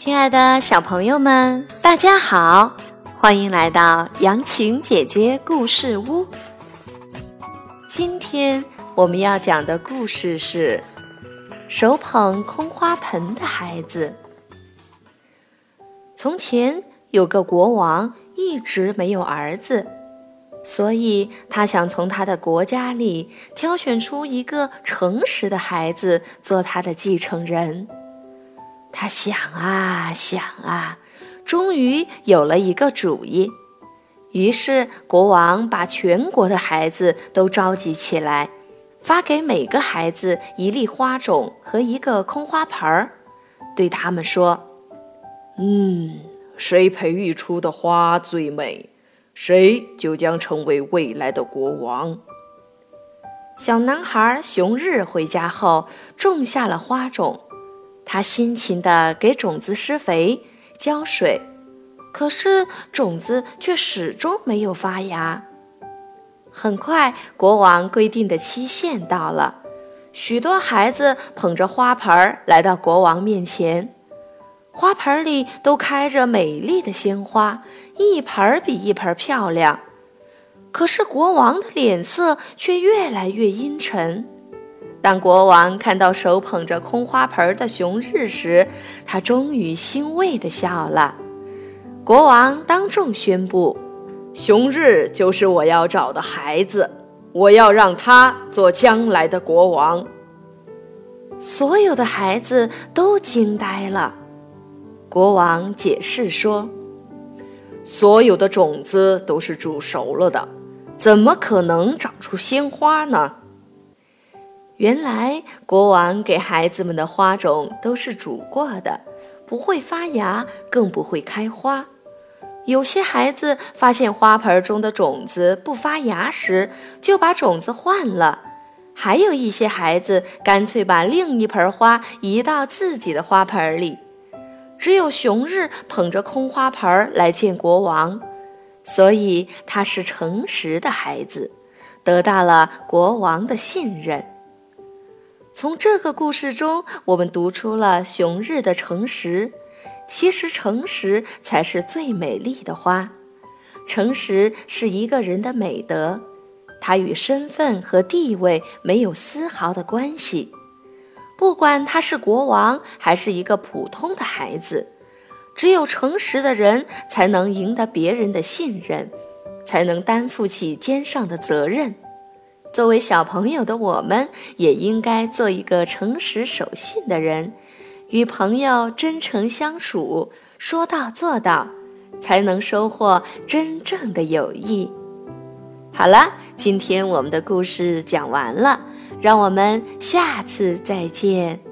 亲爱的小朋友们，大家好，欢迎来到杨晴姐姐故事屋。今天我们要讲的故事是手捧空花盆的孩子。从前有个国王，一直没有儿子，所以他想从他的国家里挑选出一个诚实的孩子做他的继承人。他想啊想啊，终于有了一个主意。于是国王把全国的孩子都召集起来，发给每个孩子一粒花种和一个空花盆儿，对他们说：“嗯，谁培育出的花最美，谁就将成为未来的国王。”小男孩熊日回家后，种下了花种。他辛勤地给种子施肥、浇水，可是种子却始终没有发芽。很快，国王规定的期限到了，许多孩子捧着花盆来到国王面前，花盆里都开着美丽的鲜花，一盆比一盆漂亮。可是国王的脸色却越来越阴沉。当国王看到手捧着空花盆的熊日时，他终于欣慰地笑了。国王当众宣布：“熊日就是我要找的孩子，我要让他做将来的国王。”所有的孩子都惊呆了。国王解释说：“所有的种子都是煮熟了的，怎么可能长出鲜花呢？”原来国王给孩子们的花种都是煮过的，不会发芽，更不会开花。有些孩子发现花盆中的种子不发芽时，就把种子换了；还有一些孩子干脆把另一盆花移到自己的花盆里。只有熊日捧着空花盆来见国王，所以他是诚实的孩子，得到了国王的信任。从这个故事中，我们读出了熊日的诚实。其实，诚实才是最美丽的花。诚实是一个人的美德，它与身份和地位没有丝毫的关系。不管他是国王还是一个普通的孩子，只有诚实的人才能赢得别人的信任，才能担负起肩上的责任。作为小朋友的我们，也应该做一个诚实守信的人，与朋友真诚相处，说到做到，才能收获真正的友谊。好了，今天我们的故事讲完了，让我们下次再见。